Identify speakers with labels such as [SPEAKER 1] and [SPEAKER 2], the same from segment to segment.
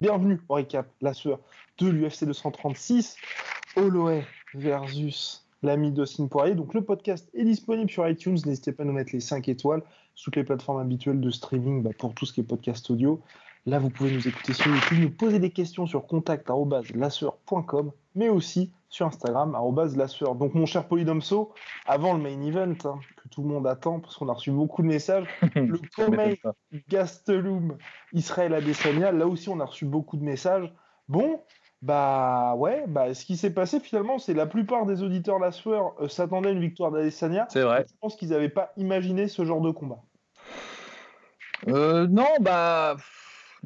[SPEAKER 1] Bienvenue au récap, la sueur de l'UFC 236, Holloway versus l'ami d'Austin Poirier. Donc le podcast est disponible sur iTunes, n'hésitez pas à nous mettre les 5 étoiles toutes les plateformes habituelles de streaming bah, pour tout ce qui est podcast audio. Là, vous pouvez nous écouter sur YouTube, nous poser des questions sur contact.lasseur.com, mais aussi sur Instagram, lasseur. Donc, mon cher Polydomso, avant le main event, hein, que tout le monde attend, parce qu'on a reçu beaucoup de messages, le Comey Gastelum Israël Adesanya, là aussi, on a reçu beaucoup de messages. Bon, bah ouais, bah ce qui s'est passé finalement, c'est la plupart des auditeurs la sueur euh, s'attendaient à une victoire d'Adesanya.
[SPEAKER 2] C'est vrai.
[SPEAKER 1] Je pense qu'ils n'avaient pas imaginé ce genre de combat.
[SPEAKER 2] Euh, non, bah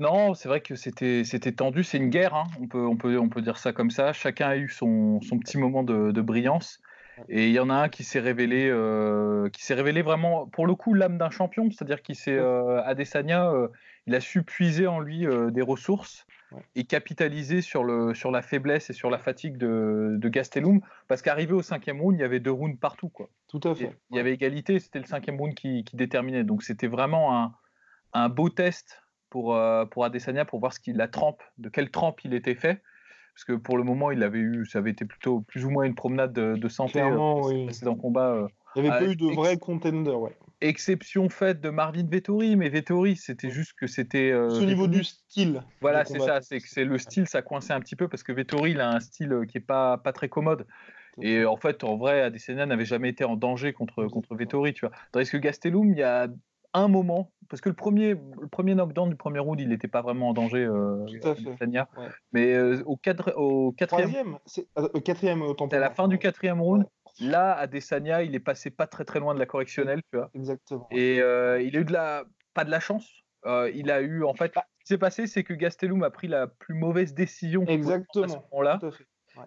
[SPEAKER 2] non, c'est vrai que c'était c'était tendu, c'est une guerre, hein. on, peut, on, peut, on peut dire ça comme ça. Chacun a eu son, son petit moment de, de brillance. Et il y en a un qui s'est révélé, euh, qui s'est révélé vraiment, pour le coup, l'âme d'un champion, c'est-à-dire qu'il s'est, euh, Adesanya, euh, il a su puiser en lui des ressources
[SPEAKER 1] Ouais.
[SPEAKER 2] et capitaliser sur, le, sur la faiblesse et sur la fatigue de, de Gastelum, parce qu'arrivé au cinquième round, il y avait deux rounds partout, quoi.
[SPEAKER 1] Tout à fait.
[SPEAKER 2] Il y avait égalité, c'était le cinquième round qui, qui déterminait. Donc c'était vraiment un, un beau test pour, euh, pour Adesanya pour voir ce qu'il la trempe, de quelle trempe il était fait. Parce que pour le moment, il avait eu, ça avait été plutôt plus ou moins une promenade de, de santé.
[SPEAKER 1] Clairement,
[SPEAKER 2] euh,
[SPEAKER 1] oui.
[SPEAKER 2] précédent combat. euh.
[SPEAKER 1] Il n'y avait pas eu de vrais contenders, ouais.
[SPEAKER 2] Exception faite de Marvin Vettori, mais Vettori, c'était juste que c'était. euh,
[SPEAKER 1] C'est au niveau du style.
[SPEAKER 2] Voilà, c'est ça, c'est que c'est le style, ça coinçait un petit peu parce que Vettori, il a un style euh, qui est pas, pas très commode. Et en fait, en vrai, Adesanya n'avait jamais été en danger contre, contre Vettori, tu vois. Tandis que Gastelum, il y a un moment, parce que le premier, le premier knockdown du premier round, il n'était pas vraiment en danger, euh,
[SPEAKER 1] Tout à fait. Ouais.
[SPEAKER 2] Mais euh, au, cadre, au quatrième,
[SPEAKER 1] euh, euh, quatrième autant
[SPEAKER 2] à la fin du quatrième round,
[SPEAKER 1] Ouais.
[SPEAKER 2] là, Adesanya, il est passé pas très très loin de la correctionnelle, tu vois.
[SPEAKER 1] Exactement.
[SPEAKER 2] Et euh, il a eu de la, pas de la chance. Il a eu, en fait, ce qui s'est passé, c'est que Gastelum a pris la plus mauvaise décision prendre à ce
[SPEAKER 1] Exactement.
[SPEAKER 2] moment-là.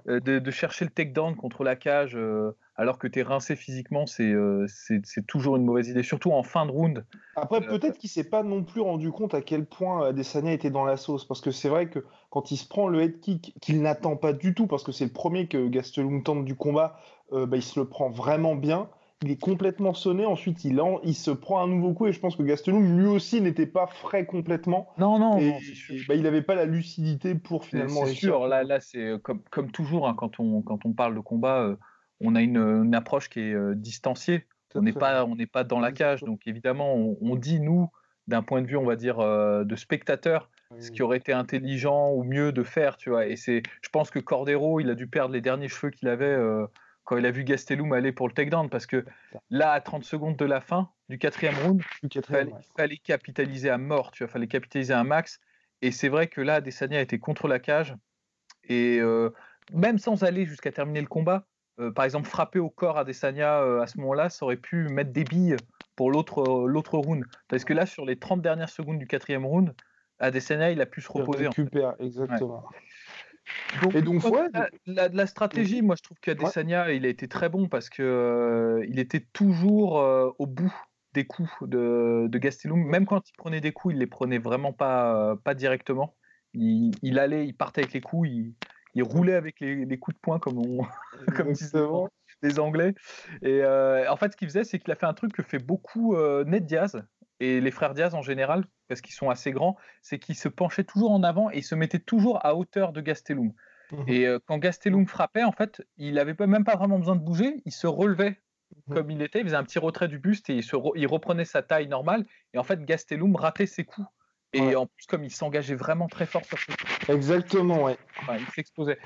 [SPEAKER 2] De, de chercher le takedown contre la cage alors que tu es rincé physiquement, c'est euh, c'est toujours une mauvaise idée, surtout en fin de round.
[SPEAKER 1] Après,
[SPEAKER 2] Euh,
[SPEAKER 1] peut-être qu'il s'est pas non plus rendu compte à quel point Adesanya était dans la sauce. Parce que c'est vrai que quand il se prend le head kick, qu'il n'attend pas du tout, parce que c'est le premier que Gastelum tente du combat, euh, bah, il se le prend vraiment bien. Il est complètement sonné. Ensuite, il, en- il se prend un nouveau coup. Et je pense que Gastelum, lui aussi, n'était pas frais complètement.
[SPEAKER 2] Non, non,
[SPEAKER 1] et
[SPEAKER 2] non,
[SPEAKER 1] et, bah, il n'avait pas la lucidité pour finalement
[SPEAKER 2] c'est sûr. Là, là c'est euh, comme, comme toujours, hein, quand, on, quand on parle de combat, euh, on a une, une approche qui est euh, distanciée.
[SPEAKER 1] Tout
[SPEAKER 2] On n'est pas, on n'est pas dans la cage. Donc évidemment, on, on dit, nous, d'un point de vue, on va dire, euh, de spectateur, ce qui aurait été intelligent ou mieux de faire, tu vois. Et c'est, je pense que Cordero, il a dû perdre les derniers cheveux qu'il avait euh, quand il a vu Gastelum aller pour le takedown, parce que là, à 30 secondes de la fin du quatrième round,
[SPEAKER 1] Du
[SPEAKER 2] il fallait,
[SPEAKER 1] ouais.
[SPEAKER 2] il fallait capitaliser à mort, tu vois, fallait capitaliser un max. Et c'est vrai que là, Adesanya était contre la cage, et euh, même sans aller jusqu'à terminer le combat, euh, par exemple, frapper au corps Adesanya euh, à ce moment-là, ça aurait pu mettre des billes pour l'autre euh, l'autre round. Parce que là, sur les 30 dernières secondes du quatrième round, Adesanya, il a pu se
[SPEAKER 1] Il
[SPEAKER 2] reposer. en fait.
[SPEAKER 1] récupère, exactement.
[SPEAKER 2] Donc,
[SPEAKER 1] Et donc, ouais,
[SPEAKER 2] la, la- la stratégie, moi, je trouve qu'Adesanya, il a été très bon parce que euh, il était toujours euh, au bout des coups de, de Gastelum. Même quand il prenait des coups, il les prenait vraiment pas, euh, pas directement. Il, il allait, il partait avec les coups, il, il roulait avec les, les coups de poing, comme, on, comme les Anglais. Et euh, en fait, ce qu'il faisait, c'est qu'il a fait un truc que fait beaucoup euh, Ned Diaz et les frères Diaz en général, parce qu'ils sont assez grands, c'est qu'ils se penchaient toujours en avant et ils se mettaient toujours à hauteur de Gastelum.
[SPEAKER 1] Mhm.
[SPEAKER 2] Et euh, quand Gastelum frappait, en fait, il n'avait même pas vraiment besoin de bouger, il se relevait
[SPEAKER 1] Mhm.
[SPEAKER 2] comme il était, il faisait un petit retrait du buste et il, se re- il reprenait sa taille normale. Et en fait, Gastelum ratait ses coups. Et en plus, comme il s'engageait vraiment très fort sur ce
[SPEAKER 1] Exactement, ouais.
[SPEAKER 2] Enfin, il s'exposait.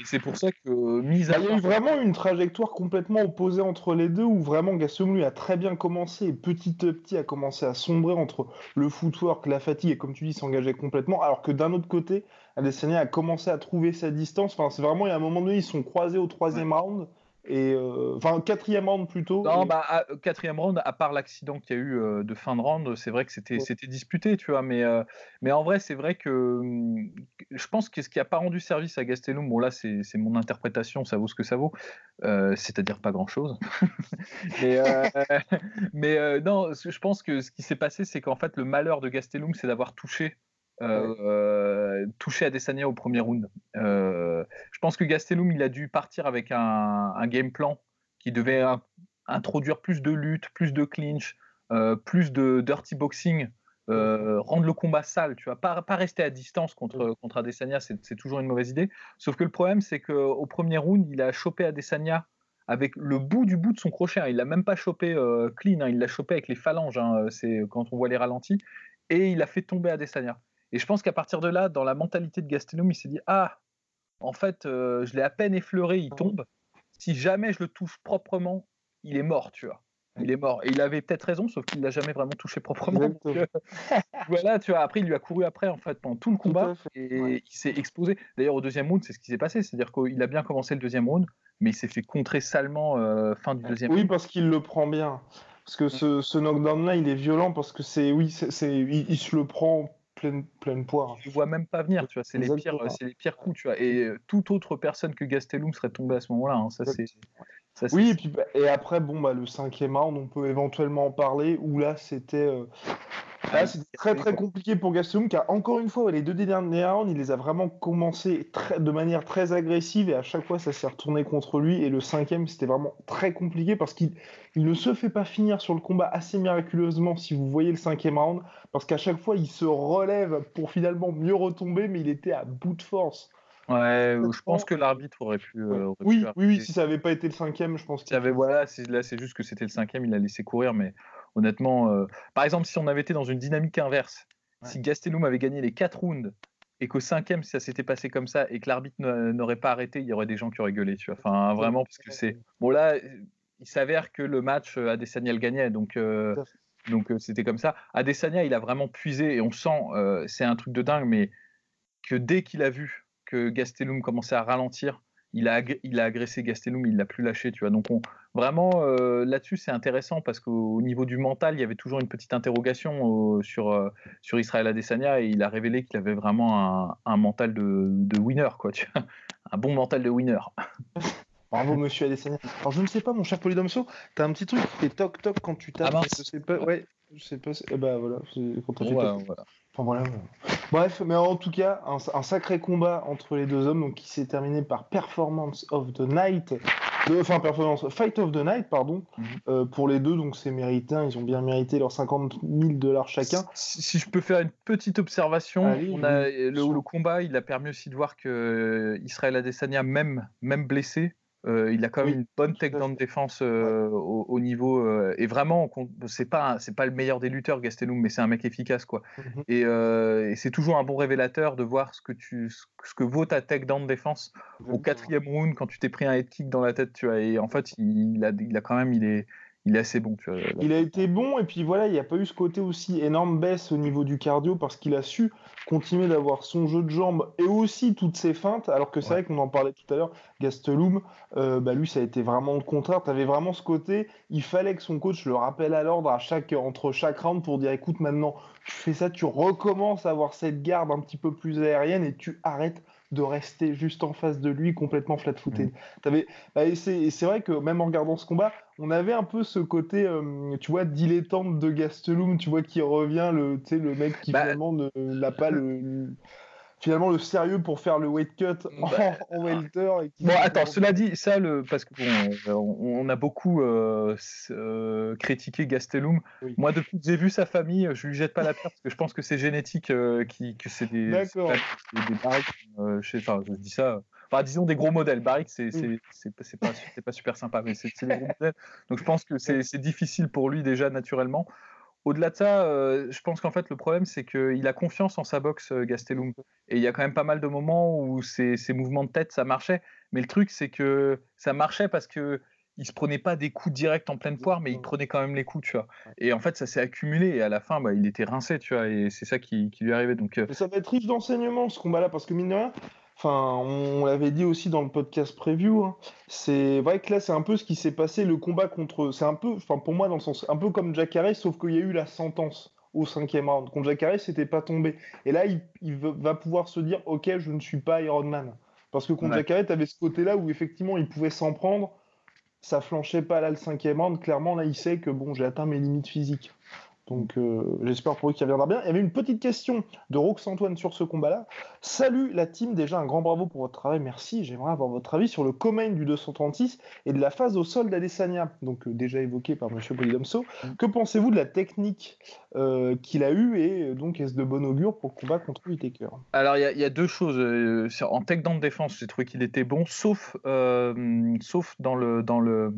[SPEAKER 2] Et c'est pour ça que, mise à
[SPEAKER 1] Il y a eu vraiment une trajectoire complètement opposée entre les deux, où vraiment Gastelum lui a très bien commencé, et petit à petit a commencé à sombrer entre le footwork, la fatigue, et comme tu dis, s'engageait complètement, alors que d'un autre côté, Adesanya a commencé à trouver sa distance. Enfin, c'est vraiment, il y a un moment donné, ils sont croisés au troisième round, et euh, enfin, quatrième round plutôt.
[SPEAKER 2] Non, bah, euh, quatrième round, à part l'accident qu'il y a eu euh, de fin de round, c'est vrai que c'était c'était disputé, tu vois. Mais, mais en vrai, c'est vrai que hum, je pense que ce qui n'a pas rendu service à Gastelum, bon là, c'est mon interprétation, ça vaut ce que ça vaut, c'est-à-dire pas grand-chose. mais mais non, je pense que ce qui s'est passé, c'est qu'en fait, le malheur de Gastelum, c'est d'avoir touché euh, touché à Desania au premier round. Euh, je pense que Gastelum, il a dû partir avec un, game plan qui devait introduire plus de lutte, plus de clinch, euh, plus de dirty boxing, rendre le combat sale, tu vois, pas, pas rester à distance contre, contre Adesanya, c'est toujours une mauvaise idée. Sauf que le problème, c'est qu'au premier round, il a chopé Adesanya avec le bout du bout de son crochet. Hein. Il l'a même pas chopé clean, hein. il l'a chopé avec les phalanges, hein. c'est quand on voit les ralentis, et il a fait tomber Adesanya. Et je pense qu'à partir de là, dans la mentalité de Gastelum, il s'est dit Ah, en fait, euh, je l'ai à peine effleuré, il tombe. Si jamais je le touche proprement, il est mort, tu vois. Il est mort. Et il avait peut-être raison, sauf qu'il l'a jamais vraiment touché proprement. Euh, voilà, tu vois. Après, il lui a couru après, en fait, pendant tout le combat. et il s'est exposé. D'ailleurs, au deuxième round, c'est ce qui s'est passé. C'est-à-dire qu'il a bien commencé le deuxième round, mais il s'est fait contrer salement euh, fin du deuxième
[SPEAKER 1] oui,
[SPEAKER 2] round.
[SPEAKER 1] Oui, parce qu'il le prend bien. Parce que ce, ce knockdown-là, il est violent parce que c'est, oui, c'est, il, se le prend pleine, pleine poire.
[SPEAKER 2] Tu vois même pas venir, tu vois. C'est les pires, c'est les pires coups, tu vois. Et euh, toute autre personne que Gastelum serait tombée à ce moment-là. Hein. Ça, c'est.
[SPEAKER 1] Oui, et, puis, bah, et après, bon, bah, le cinquième round, on peut éventuellement en parler, où là, c'était euh, ah, très très compliqué pour Gastelum, car encore une fois, les deux derniers rounds, il les a vraiment commencé très, de manière très agressive, et à chaque fois, ça s'est retourné contre lui, et le cinquième, c'était vraiment très compliqué, parce qu'il il ne se fait pas finir sur le combat assez miraculeusement, si vous voyez le cinquième round, parce qu'à chaque fois, il se relève pour finalement mieux retomber, mais il était à bout de force.
[SPEAKER 2] Ouais, je pense que l'arbitre aurait pu. Euh,
[SPEAKER 1] oui, oui, oui, si ça n'avait pas été le cinquième, je pense.
[SPEAKER 2] qu'il avait, voilà, là, c'est juste que c'était le cinquième, il a laissé courir, mais honnêtement, euh, par exemple, si on avait été dans une dynamique inverse, si Gastelum avait gagné les quatre rounds et qu'au cinquième, si ça s'était passé comme ça et que l'arbitre n'aurait pas arrêté, il y aurait des gens qui auraient gueulé, tu vois. Enfin, vraiment, parce que c'est. Bon, là, il s'avère que le match, euh, Adesanya le gagnait, donc. donc c'était comme ça. Adesanya, il a vraiment puisé et on sent, c'est un truc de dingue, mais que dès qu'il a vu que Gastelum commençait à ralentir, il a, il a agressé Gastelum, il l'a plus lâché, tu vois. Donc vraiment euh, là-dessus c'est intéressant parce qu'au niveau du mental, il y avait toujours une petite interrogation sur euh, sur Israël Adesanya et il a révélé qu'il avait vraiment un, mental de, winner, quoi. Tu vois un bon mental de winner.
[SPEAKER 1] Bravo, monsieur Adesanya. Alors, je ne sais pas, mon cher Polydomso, t'as un petit truc qui fait toc-toc quand tu tapes. Ah je sais pas, ouais, je sais pas. Eh ben voilà, quand voilà. Enfin, voilà. Bref, mais en tout cas, un, sacré combat entre les deux hommes, donc qui s'est terminé par Performance of the Night, enfin Performance Fight of the Night, pardon, mhm. euh, pour les deux, donc c'est mérité, hein, ils ont bien mérité leurs 50 000 dollars chacun.
[SPEAKER 2] Si, je peux faire une petite observation, on a, le, le, combat, il a permis aussi de voir que Israël Adesanya, même, même blessé, euh, il a quand même une bonne takedown de défense euh, au, niveau euh, et vraiment c'est pas c'est pas le meilleur des lutteurs Gastelum mais c'est un mec efficace quoi. Mhm. et, c'est toujours un bon révélateur de voir ce que tu ce que vaut ta takedown défense. Au quatrième round quand tu t'es pris un head kick dans la tête tu vois et en fait il a il a quand même il est il est assez bon. Tu vois,
[SPEAKER 1] il a été bon, et puis voilà, il n'y a pas eu ce côté aussi énorme baisse au niveau du cardio parce qu'il a su continuer d'avoir son jeu de jambes et aussi toutes ses feintes. Alors que c'est vrai qu'on en parlait tout à l'heure, Gastelum, euh, bah lui, ça a été vraiment le contraire. Tu avais vraiment ce côté, il fallait que son coach le rappelle à l'ordre à chaque, entre chaque round pour dire écoute, maintenant, tu fais ça, tu recommences à avoir cette garde un petit peu plus aérienne et tu arrêtes de rester juste en face de lui complètement flat-footed. Mmh. Bah, et c'est vrai que même en regardant ce combat, on avait un peu ce côté, euh, tu vois, dilettante de Gastelum, tu vois, qui revient, le, le mec qui bah, finalement n'a pas le, finalement le sérieux pour faire le weight cut en, bah, welter.
[SPEAKER 2] bon, attends, cela dit, ça, le, parce que bon, on, a beaucoup euh, euh, critiqué Gastelum. Moi, depuis que j'ai vu sa famille, je lui jette pas la pierre parce que je pense que c'est génétique, qui, que c'est des, des, je dis ça. Enfin, disons des gros modèles. Barrick, c'est pas, pas super sympa, mais c'est des gros modèles. Donc je pense que c'est difficile pour lui déjà naturellement. au-delà de ça, je pense qu'en fait, le problème, c'est qu'il a confiance en sa boxe, Gastelum. Et il y a quand même pas mal de moments où ses, mouvements de tête, ça marchait. Mais le truc, c'est que ça marchait parce que il se prenait pas des coups directs en pleine poire, mais il prenait quand même les coups, tu vois. Et en fait, ça s'est accumulé et à la fin, bah, il était rincé, tu vois. Et c'est ça qui, lui arrivait. Donc,
[SPEAKER 1] ça va être riche d'enseignements ce combat-là, parce que mine de rien, Enfin, on l'avait dit aussi dans le podcast preview. Hein. C'est vrai que là, c'est un peu ce qui s'est passé, le combat contre. C'est un peu, enfin, pour moi, dans le sens, un peu comme Jack Harris, sauf qu'il y a eu la sentence au cinquième round. Contre Jack Harris, c'était pas tombé. Et là, il, va pouvoir se dire, ok, je ne suis pas Iron Man. Parce que contre Jack Harris, avait ce côté-là où effectivement, il pouvait s'en prendre. Ça flanchait pas là le cinquième round. Clairement, là, il sait que bon, j'ai atteint mes limites physiques. Donc euh, j'espère pour lui qu'il reviendra bien. Il y avait une petite question de Rox Antoine sur ce combat-là. Salut la team, déjà un grand bravo pour votre travail, merci. J'aimerais avoir votre avis sur le Comain du 236 et de la phase au sol d'Adesanya, donc euh, déjà évoqué par M. Polidomso. Mm. Que pensez-vous de la technique euh, qu'il a eue et donc est-ce de bon augure pour le combat contre Whitaker?
[SPEAKER 2] Alors il y, a deux choses. en tech de défense, j'ai trouvé qu'il était bon, sauf, sauf dans le... Dans le...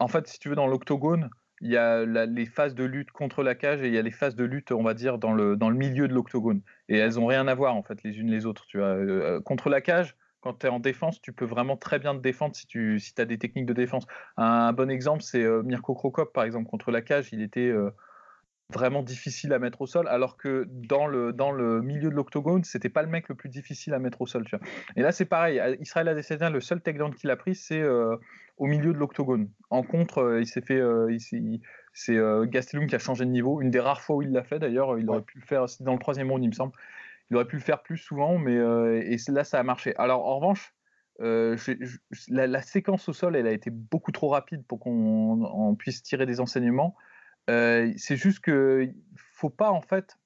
[SPEAKER 2] En fait, si tu veux, dans l'octogone, il y a les phases de lutte contre la cage et il y a les phases de lutte, on va dire, dans le, dans le milieu de l'octogone. Et elles n'ont rien à voir, en fait, les unes les autres. Vois. Euh, contre la cage, quand tu es en défense, tu peux vraiment très bien te défendre si tu si as des techniques de défense. Un, bon exemple, c'est euh, Mirko Krokop, par exemple, contre la cage, il était euh, vraiment difficile à mettre au sol, alors que dans le, dans le milieu de l'octogone, c'était pas le mec le plus difficile à mettre au sol. Tu vois. Et là, c'est pareil. Israël Adesanya, le seul takedown qu'il a pris, c'est au milieu de l'octogone. En contre, euh, il s'est fait, euh, c'est euh, Gastelum qui a changé de niveau. Une des rares fois où il l'a fait d'ailleurs, il aurait pu le faire dans le troisième round, il me semble. Il aurait pu le faire plus souvent, mais et là ça a marché. Alors en revanche, la, séquence au sol, elle a été beaucoup trop rapide pour qu'on puisse tirer des enseignements. C'est juste que faut pas en fait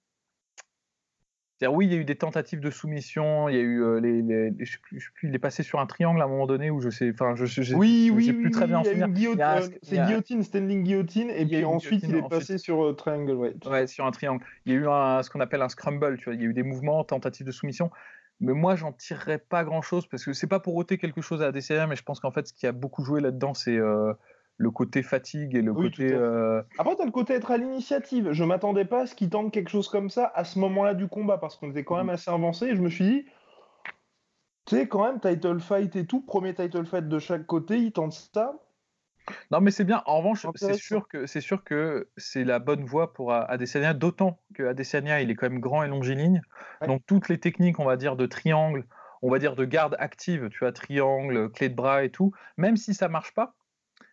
[SPEAKER 2] oui, il y a eu des tentatives de soumission, il y a eu euh, les, je sais plus, il est passé sur un triangle à un moment donné où je sais, enfin, je, je,
[SPEAKER 1] oui, oui, sais plus très bien C'est guillotine, standing guillotine, et puis ensuite il est passé sur euh, triangle, ouais.
[SPEAKER 2] Ouais, sur un triangle. Il y a eu un, ce qu'on appelle un scramble, tu vois, il y a eu des mouvements, tentatives de soumission. Mais moi, j'en tirerais pas grand chose parce que c'est pas pour ôter quelque chose à DCR, mais je pense qu'en fait, ce qui a beaucoup joué là-dedans, c'est euh, le côté fatigue et le côté. Euh...
[SPEAKER 1] Après, tu as le côté être à l'initiative. Je m'attendais pas à ce qu'il tente quelque chose comme ça à ce moment-là du combat parce qu'on était quand même mm. assez avancé et je me suis dit, tu sais, quand même, title fight et tout, premier title fight de chaque côté, il tente ça.
[SPEAKER 2] Non, mais c'est bien. En revanche, c'est sûr que c'est sûr que c'est la bonne voie pour Adesanya, d'autant que Adesanya, il est quand même grand et longiligne. Donc toutes les techniques, on va dire, de triangle, on va dire de garde active, tu vois, triangle, clé de bras et tout, même si ça marche pas,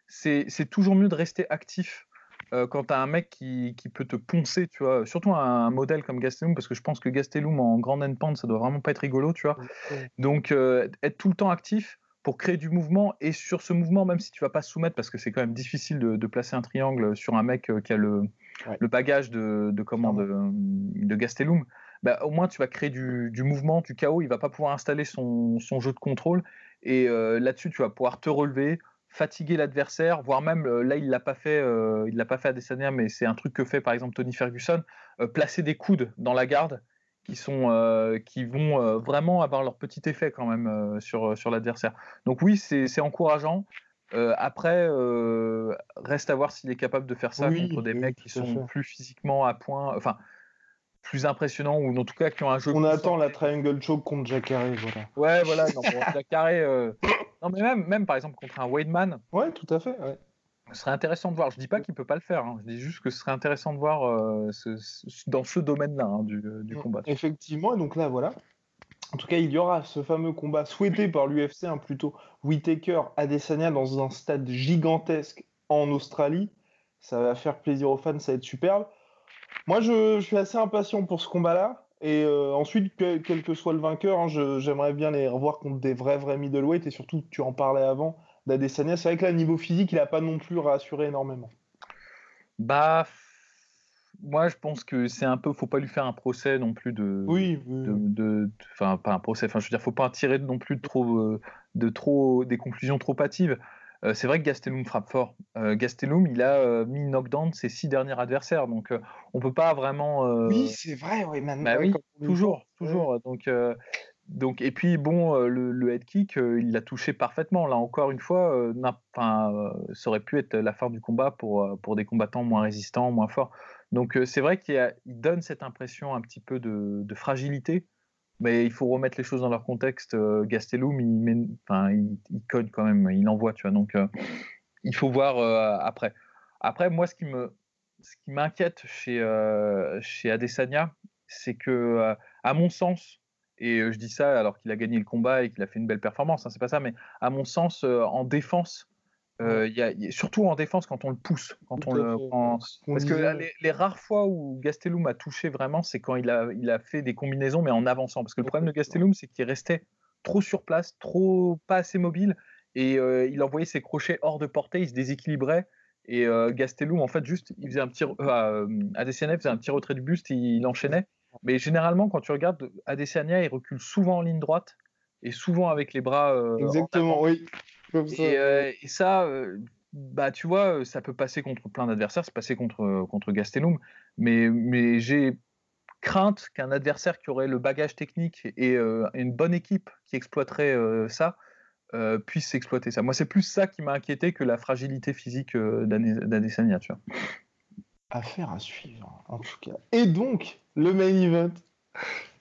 [SPEAKER 2] c'est toujours mieux de rester actif euh, quand tu as un mec qui, peut te poncer, tu vois, surtout un, modèle comme Gastelum, parce que je pense que Gastelum en grand endpoint, ça doit vraiment pas être rigolo, tu vois. Donc, euh, être tout le temps actif pour créer du mouvement, et sur ce mouvement, même si tu vas pas soumettre, parce que c'est quand même difficile de, placer un triangle sur un mec euh, qui a le, bagage de, de, comment, de, Gastelum, bah, au moins tu vas créer du, mouvement, du chaos, il va pas pouvoir installer son, jeu de contrôle, et là-dessus, tu vas pouvoir te relever, fatiguer l'adversaire, voire même euh, là il l'a pas fait, euh, il l'a pas fait à Desania, mais c'est un truc que fait par exemple Tony Ferguson, euh, placer des coudes dans la garde qui sont qui vont vraiment avoir leur petit effet quand même sur sur l'adversaire. Donc oui c'est encourageant. après reste à voir s'il est capable de faire ça contre des mecs qui sont plus physiquement à point, enfin plus impressionnants ou en tout cas qui ont un jeu.
[SPEAKER 1] On attend la triangle choke contre Jacare, voilà.
[SPEAKER 2] Ouais voilà, non, Non, mais même, même par exemple contre un Weidman.
[SPEAKER 1] Ouais, tout à fait.
[SPEAKER 2] Ce serait intéressant de voir. Je dis pas qu'il peut pas le faire. Hein. Je dis juste que ce serait intéressant de voir euh, dans ce domaine-là hein, du, du, mm. combat.
[SPEAKER 1] Effectivement. Et donc là, voilà. En tout cas, il y aura ce fameux combat souhaité par l'UFC, hein, plutôt Whitaker Adesanya dans un stade gigantesque en Australie. Ça va faire plaisir aux fans, ça va être superbe. Moi, je, je suis assez impatient pour ce combat-là. Et euh, ensuite, quel que soit le vainqueur, hein, j'aimerais bien les revoir contre des vrais, vrais middleweight. Et surtout, tu en parlais avant, d'Adesanya. C'est vrai que là, niveau physique, il n'a pas non plus rassuré énormément.
[SPEAKER 2] Bah, moi, je pense que c'est un peu. Faut pas lui faire un procès non plus de.
[SPEAKER 1] Oui.
[SPEAKER 2] Enfin, pas un procès. Enfin, je veux dire, faut pas en tirer non plus de trop, euh, de trop, des conclusions trop hâtives. Euh, c'est vrai que Gastelum frappe fort. Euh, Gastelum, il a euh, mis knockdown ses six derniers adversaires, donc on peut pas vraiment.
[SPEAKER 1] Oui, c'est vrai, oui, maintenant.
[SPEAKER 2] Bah oui, toujours, toujours. Donc, donc, et puis bon, le, head kick, il l'a touché parfaitement. Là encore une fois, ça aurait pu être la fin du combat pour, pour des combattants moins résistants, moins forts. Donc c'est vrai qu'il donne cette impression un petit peu de, fragilité, mais il faut remettre les choses dans leur contexte. Gastelum, il, code quand même, il envoie, tu vois. Donc il faut voir après. Après, moi, ce qui m'inquiète chez chez Adesanya, c'est que, à mon sens, et je dis ça alors qu'il a gagné le combat et qu'il a fait une belle performance, hein, c'est pas ça, mais à mon sens, en défense, y y a, surtout en défense quand on le pousse, quand on le parce que les, rares fois où Gastelum a touché vraiment, c'est quand il a, il a fait des combinaisons mais en avançant. Parce que le problème de Gastelum, c'est qu'il restait trop sur place, trop pas assez mobile et il envoyait ses crochets hors de portée, il se déséquilibrait. Et Gastelum, en fait, juste, il faisait un petit, euh, Adesanya faisait un petit retrait du buste, il enchaînait. Mais généralement, quand tu regardes Adesanya, il recule souvent en ligne droite et souvent avec les bras.
[SPEAKER 1] Euh, Exactement, oui.
[SPEAKER 2] Euh, et, ça, euh, bah, tu vois, ça peut passer contre plein d'adversaires. C'est passé contre, contre Gastelum. Mais, mais j'ai crainte qu'un adversaire qui aurait le bagage technique et une bonne équipe qui exploiterait ça puisse exploiter ça. Moi, c'est plus ça qui m'a inquiété que la fragilité physique d'Adesanya, tu vois.
[SPEAKER 1] Affaire à suivre, en tout cas. Et donc, le main event.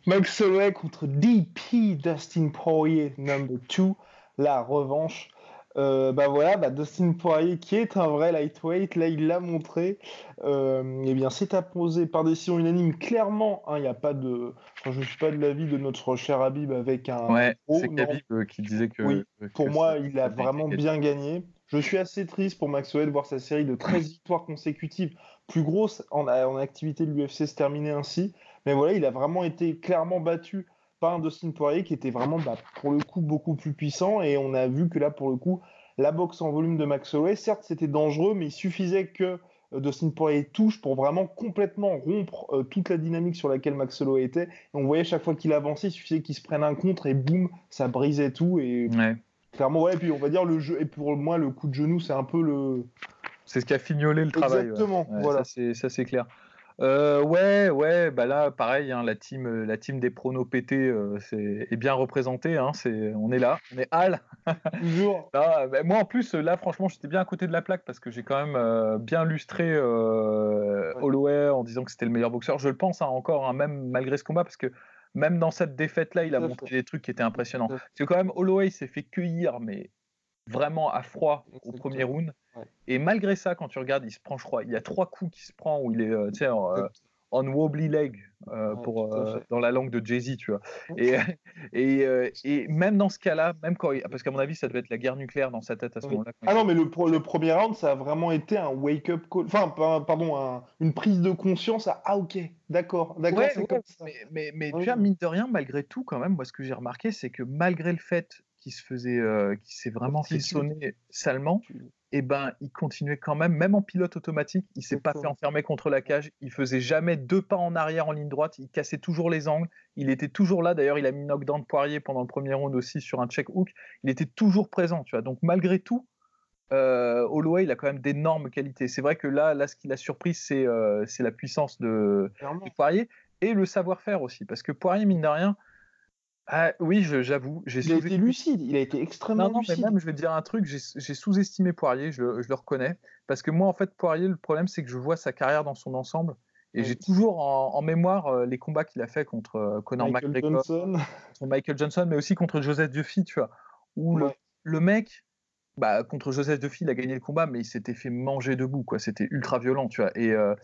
[SPEAKER 1] Max Holloway contre DP Dustin Poirier, number 2, la revanche. Euh, bah voilà, bah Dustin Poirier qui est un vrai lightweight, là il l'a montré. Euh, eh bien, c'est apposé par décision unanime. Clairement, il hein, n'y a pas de. je ne suis pas de l'avis de notre cher Habib avec un.
[SPEAKER 2] Ouais, c'est Habib euh, qui disait que.
[SPEAKER 1] Oui, pour moi, il a vraiment bien gagné. Je suis assez triste pour Max Holloway de voir sa série de 13 victoires consécutives plus grosse en, activité de l'UFC se terminer ainsi. Mais voilà, il a vraiment été clairement battu par un Dustin Poirier qui était vraiment, bah, pour le coup, beaucoup plus puissant. Et on a vu que là, pour le coup, la boxe en volume de Max Holloway, certes, c'était dangereux, mais il suffisait que euh, Dustin Poirier touche pour vraiment complètement rompre euh, toute la dynamique sur laquelle Max Holloway était. Et on voyait chaque fois qu'il avançait, il suffisait qu'il se prenne un contre et boum, ça brisait tout. Et clairement, ouais, et puis on va dire le jeu. Et pour moi, le coup de genou, c'est un peu le
[SPEAKER 2] c'est ce qui a fignolé le travail.
[SPEAKER 1] Exactement, voilà.
[SPEAKER 2] Ça, c'est clair. Euh, ouais, ouais, bah là, pareil, hein, la, team, euh, la team des pronos pétés euh, est, bien représentée. Hein, on est là, on est Al.
[SPEAKER 1] Toujours.
[SPEAKER 2] Bah, moi, en plus, là, franchement, j'étais bien à côté de la plaque parce que j'ai quand même bien lustré Holloway en disant que c'était le meilleur boxeur. Je le pense hein, encore, même malgré ce combat, parce que même dans cette défaite-là, il a montré des trucs qui étaient impressionnants. Parce que quand même, Holloway s'est fait cueillir, mais vraiment à froid au premier round. Et malgré ça, quand tu regardes, il se prend, je crois, il y a trois coups qui se prend où il est, euh, tu sais, euh, on wobbly leg euh, pour, dans la langue de Jay-Z, tu vois. Et, et, et, même dans ce cas-là, même quand, parce qu'à mon avis, ça devait être la guerre nucléaire dans sa tête à ce moment-là.
[SPEAKER 1] Ah non, mais le, le, premier round, ça a vraiment été un wake-up call, enfin, pardon, une prise de conscience à ah ok, d'accord, d'accord, c'est comme ça.
[SPEAKER 2] Mais, mais, mais tu vois, mine de rien, malgré tout, quand même, moi, ce que j'ai remarqué, c'est que malgré le fait qu'il se faisait, qui s'est vraiment fait sonner salement, et eh ben, il continuait quand même, même en pilote automatique, il s'est pas fait enfermer contre la cage, il faisait jamais deux pas en arrière en ligne droite, il cassait toujours les angles, il était toujours là. D'ailleurs, il a mis knockdown de Poirier pendant le premier round aussi sur un check hook, il était toujours présent, tu vois. Donc malgré tout, euh, Holloway, il a quand même d'énormes qualités. C'est vrai que là, là, ce qui l'a surpris, c'est euh, la puissance de, de, Poirier et le savoir-faire aussi, parce que Poirier, mine de rien, ah, oui, j'avoue.
[SPEAKER 1] Il a été lucide, il a été extrêmement non, non, Mais
[SPEAKER 2] même, je vais te dire un truc, j'ai sous-estimé Poirier, je, le reconnais. Parce que moi, en fait, Poirier, le problème, c'est que je vois sa carrière dans son ensemble. Et j'ai toujours en, mémoire euh, les combats qu'il a fait contre euh, Conor McGregor, contre Michael Johnson, mais aussi contre Joseph Duffy, tu vois. Où le, mec, bah, contre Joseph Duffy, il a gagné le combat, mais il s'était fait manger debout, quoi. C'était ultra violent, tu vois. Et, euh,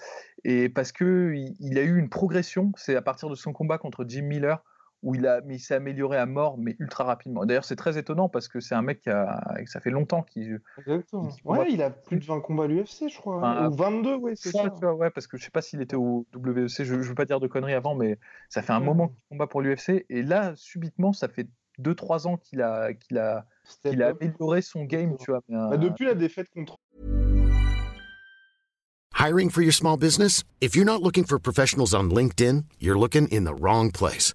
[SPEAKER 2] et parce que il, a eu une progression, c'est à partir de son combat contre Jim Miller où il, a, mais il s'est amélioré à mort, mais ultra rapidement. D'ailleurs, c'est très étonnant parce que c'est un mec qui a, ça fait longtemps qu'il.
[SPEAKER 1] Exactement. ouais, il a plus de 20 combats à l'UFC, je crois. ou 22, ouais, c'est ça.
[SPEAKER 2] ouais, parce que je sais pas s'il était au WEC, je, ne veux pas dire de conneries avant, mais ça fait un moment qu'il combat pour l'UFC. Et là, subitement, ça fait 2-3 ans qu'il a, qu'il a, qu'il a amélioré son game, tu vois.
[SPEAKER 1] Bah, depuis la défaite contre.
[SPEAKER 3] Hiring for your small business? If you're not looking for professionals on LinkedIn, you're looking in the wrong place.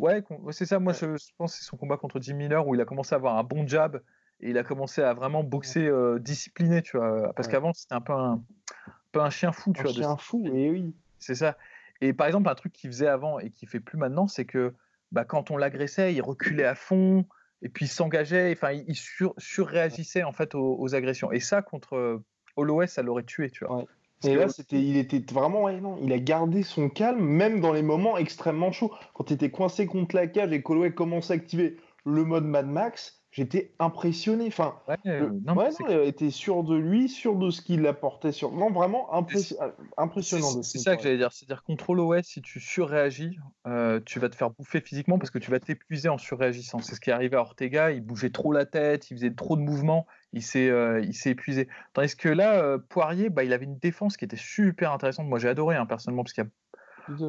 [SPEAKER 2] Ouais, c'est ça. Moi, je, pense que c'est son combat contre Jim Miller où il a commencé à avoir un bon jab et il a commencé à vraiment boxer euh, discipliné, tu vois. Parce qu'avant, c'était un peu un, peu un chien fou, tu
[SPEAKER 1] un
[SPEAKER 2] vois.
[SPEAKER 1] Chien fou, et oui.
[SPEAKER 2] C'est ça. Et par exemple, un truc qu'il faisait avant et qu'il fait plus maintenant, c'est que bah, quand on l'agressait, il reculait à fond et puis il s'engageait, enfin, il sur, surréagissait en fait aux, agressions. Et ça, contre euh, Holloway, ça l'aurait tué, tu vois.
[SPEAKER 1] Et là, c'était, il était vraiment, non, il a gardé son calme, même dans les moments extrêmement chauds. Quand il était coincé contre la cage et qu'Holloway commençait à activer le mode Mad Max, j'étais impressionné. Enfin, ouais, non, il était sûr de lui, sûr de ce qu'il apportait. Sur... Non, vraiment euh, impressionnant.
[SPEAKER 2] C'est ça que j'allais dire. C'est-à-dire, contre Holloway, si tu surréagis, euh, tu vas te faire bouffer physiquement parce que tu vas t'épuiser en surréagissant. C'est ce qui est arrivé à Ortega. Il bougeait trop la tête, il faisait trop de mouvements, il s'est euh, épuisé. Tandis que là, Poirier, bah, il avait une défense qui était super intéressante. Moi, j'ai adoré hein, personnellement parce qu'il y a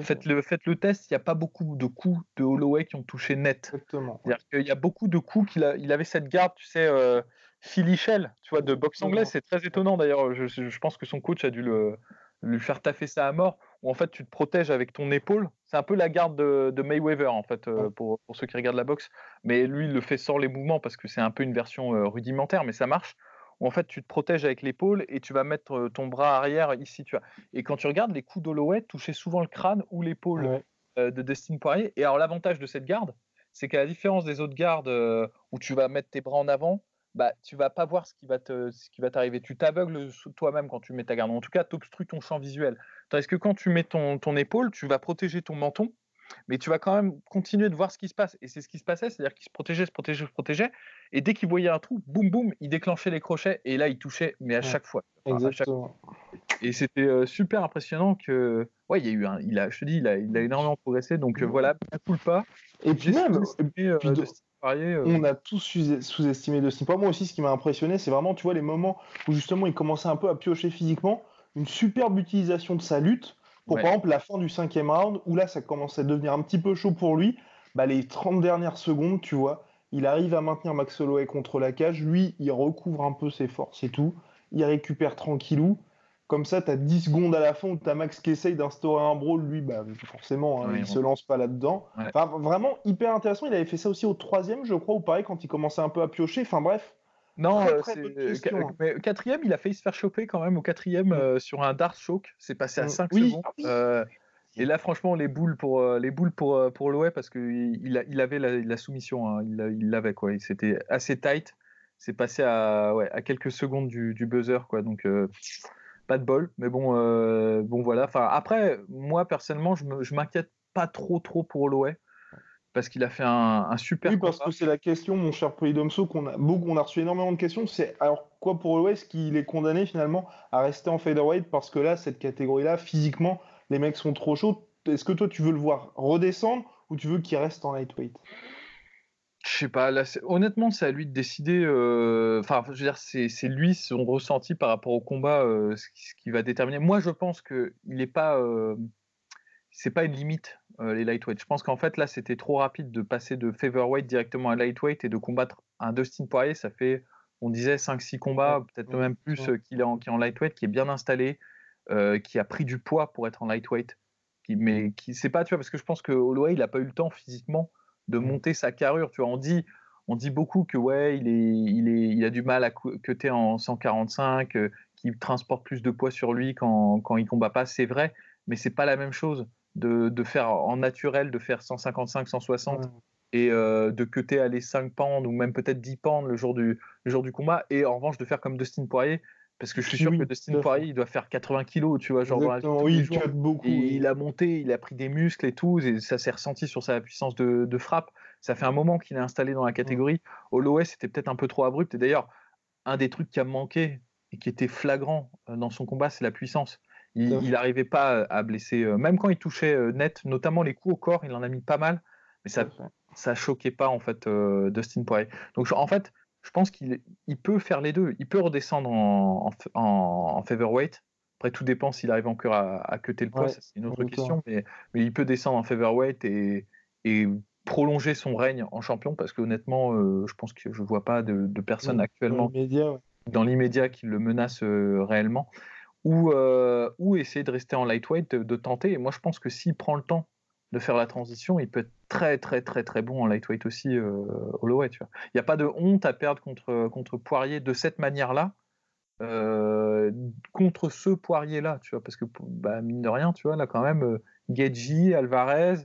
[SPEAKER 2] Faites le, faites le test, il n'y a pas beaucoup de coups de Holloway qui ont touché net.
[SPEAKER 1] Exactement.
[SPEAKER 2] Il y a beaucoup de coups qu'il a, il avait cette garde, tu sais, euh, Philly Shell, tu vois, de boxe anglaise. C'est très étonnant d'ailleurs. Je, je, pense que son coach a dû le, lui faire taffer ça à mort, où en fait tu te protèges avec ton épaule. C'est un peu la garde de, de Mayweather en fait, euh, pour, pour, ceux qui regardent la boxe. Mais lui, il le fait sans les mouvements parce que c'est un peu une version euh, rudimentaire, mais ça marche où en fait tu te protèges avec l'épaule et tu vas mettre ton bras arrière ici. Tu vois. Et quand tu regardes, les coups d'Holloway touchaient souvent le crâne ou l'épaule de Dustin Poirier. Et alors l'avantage de cette garde, c'est qu'à la différence des autres gardes où tu vas mettre tes bras en avant, bah, tu vas pas voir ce qui va te, ce qui va t'arriver. Tu t'aveugles toi-même quand tu mets ta garde. En tout cas, tu obstrues ton champ visuel. Tandis que quand tu mets ton, ton épaule, tu vas protéger ton menton mais tu vas quand même continuer de voir ce qui se passe. Et c'est ce qui se passait, c'est-à-dire qu'il se protégeait, se protégeait, se protégeait. Et dès qu'il voyait un trou, boum, boum, il déclenchait les crochets. Et là, il touchait, mais à chaque fois.
[SPEAKER 1] Exactement.
[SPEAKER 2] Et c'était euh, super impressionnant que. Ouais, il y a eu un. Il a, je te dis, il a, il a énormément progressé. Donc euh, voilà, coule pas.
[SPEAKER 1] Et puis même. Euh, on a tous sous-estimé de Poirier. Moi aussi, ce qui m'a impressionné, c'est vraiment, tu vois, les moments où justement il commençait un peu à piocher physiquement. Une superbe utilisation de sa lutte pour par exemple la fin du cinquième round, où là ça commence à devenir un petit peu chaud pour lui, bah, les 30 dernières secondes, tu vois, il arrive à maintenir Max Holloway contre la cage, lui il recouvre un peu ses forces et tout, il récupère tranquillou, comme ça tu as 10 secondes à la fin où tu as Max qui essaye d'instaurer un brawl, lui bah, forcément hein, il se lance pas là-dedans. Enfin, vraiment hyper intéressant, il avait fait ça aussi au troisième je crois, ou pareil quand il commençait un peu à piocher, enfin bref,
[SPEAKER 2] non, euh, mais quatrième, il a failli se faire choper quand même au quatrième mm. euh, sur un dart choke. C'est passé à 5 secondes. Euh, et là, franchement, les boules pour les boules pour parce qu'il il, avait la, soumission, hein. il l'avait quoi. C'était assez tight. C'est passé à ouais, à quelques secondes du, buzzer quoi. Donc pas de bol. Mais bon bon voilà. Enfin après, moi personnellement, je m'inquiète pas trop trop pour Holloway parce qu'il a fait un, super.
[SPEAKER 1] Oui, parce que c'est la question, mon cher Polydomso, qu'on a beaucoup, on a reçu énormément de questions. C'est alors quoi pour l'Ouest qu'il est condamné finalement à rester en featherweight? Parce que là, cette catégorie-là, physiquement, les mecs sont trop chauds. Est-ce que toi, tu veux le voir redescendre ou tu veux qu'il reste en lightweight?
[SPEAKER 2] Je sais pas, là, honnêtement, c'est à lui de décider. Euh, enfin, je veux dire, c'est lui son ressenti par rapport au combat, euh, ce, qui, va déterminer. Moi, je pense qu'il n'est pas. Euh, c'est pas une limite euh, les lightweight. Je pense qu'en fait là c'était trop rapide de passer de featherweight directement à lightweight et de combattre un Dustin Poirier. Ça fait, on disait 5-6 combats, peut-être même plus euh, qu'il est, en, en lightweight, qui est bien installé, euh, qui a pris du poids pour être en lightweight. Qui, mais qui c'est pas, tu vois, parce que je pense que Holloway il a pas eu le temps physiquement de monter sa carrure. Tu vois, on dit on dit beaucoup que ouais, il, est, il, est, il a du mal à cutter en 145, qu'il transporte plus de poids sur lui quand, quand il combat pas. C'est vrai, mais c'est pas la même chose de, faire en naturel, de faire 155, 160 et euh, de cuter aller 5 pounds ou même peut-être 10 pounds le jour, du, le jour du combat et en revanche de faire comme Dustin Poirier parce que je suis sûr que Dustin Poirier il doit faire 80 kilos tu vois genre
[SPEAKER 1] il beaucoup
[SPEAKER 2] il a monté il a pris des muscles et tout et ça s'est ressenti sur sa puissance de, frappe. Ça fait un moment qu'il est installé dans la catégorie. Holloway c'était peut-être un peu trop abrupt et d'ailleurs un des trucs qui a manqué et qui était flagrant euh, dans son combat c'est la puissance il n'arrivait pas à blesser, euh, même quand il touchait euh, net, notamment les coups au corps, il en a mis pas mal, mais ça ça choquait pas en fait euh, Dustin Poirier. Donc en fait, je pense qu'il il peut faire les deux. Il peut redescendre en, en, featherweight. Après, tout dépend s'il arrive encore à, à cutter le poids, c'est une autre question. Mais, mais, il peut descendre en featherweight et, et prolonger son règne en champion parce que honnêtement, je pense que je vois pas de, de personne actuellement dans l'immédiat qui le menace réellement ou, euh, ou essayer de rester en lightweight, de, tenter. Et moi, je pense que s'il prend le temps de faire la transition, il peut être très très très très bon en lightweight aussi, euh, Holloway. Il n'y a pas de honte à perdre contre, contre Poirier de cette manière-là, euh, contre ce Poirier-là, tu vois, parce que bah, mine de rien, tu vois, là quand même, euh, Alvarez,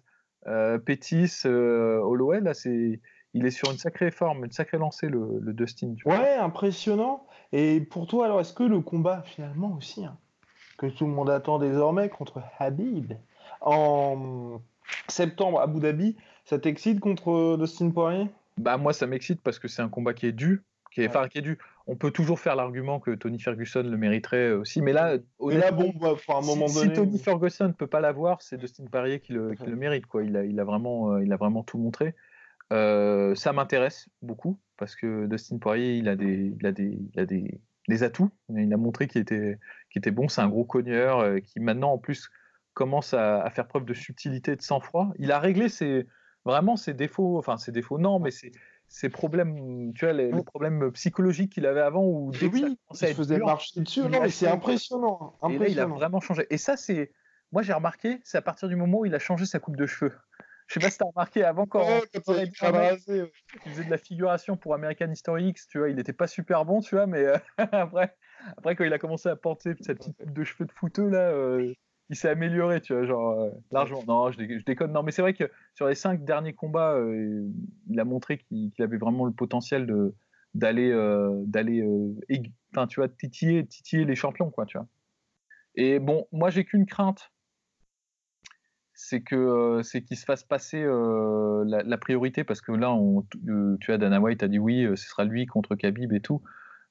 [SPEAKER 2] euh, Pétis, euh, Holloway, là c'est il est sur une sacrée forme, une sacrée lancée, le, Dustin.
[SPEAKER 1] Ouais, impressionnant. Et pour toi, alors, est-ce que le combat, finalement aussi, hein, que tout le monde attend désormais contre Habib en septembre à Abu Dhabi, ça t'excite contre Dustin Poirier?
[SPEAKER 2] Bah moi, ça m'excite parce que c'est un combat qui est dû. Qui est, qui est dû. On peut toujours faire l'argument que Tony Ferguson le mériterait aussi, mais là,
[SPEAKER 1] là bon, bah, un moment
[SPEAKER 2] si,
[SPEAKER 1] donné,
[SPEAKER 2] si Tony Ferguson ne peut pas l'avoir, c'est Dustin Poirier qui le, qui le, mérite. Quoi. Il, a, il, a vraiment, euh, il a vraiment tout montré. Euh, ça m'intéresse beaucoup parce que Dustin Poirier, il a des, il a des, il a des, des atouts. Il a montré qu'il était, qu'il était bon. C'est un gros cogneur euh, qui maintenant, en plus, commence à, à, faire preuve de subtilité, de sang-froid. Il a réglé ses, vraiment ses défauts, enfin ses défauts, non, mais ses, ses problèmes, tu vois, les, les problèmes psychologiques qu'il avait avant où
[SPEAKER 1] dès oui, que ça il faisait dur, marcher dessus. Non, mais c'est impressionnant, impressionnant.
[SPEAKER 2] Et là, il a vraiment changé. Et ça, c'est, moi, j'ai remarqué, c'est à partir du moment où il a changé sa coupe de cheveux. Je sais pas si tu as remarqué avant quand,
[SPEAKER 1] ouais, quand
[SPEAKER 2] il, il faisait de la figuration pour American History X, tu vois, il n'était pas super bon, tu vois, mais euh, après, après quand il a commencé à porter sa petite coupe de cheveux de fouteux là, euh, il s'est amélioré, tu vois, genre euh, largement. Non, je, je, déconne. Non, mais c'est vrai que sur les cinq derniers combats, il a montré qu'il qu avait vraiment le potentiel de d'aller d'aller tu vois titiller titiller les champions quoi tu vois et bon moi j'ai qu'une crainte c'est que c'est qu'il se fasse passer euh, la, la, priorité parce que là, on, euh, tu as Dana White a dit oui, ce sera lui contre Khabib et tout.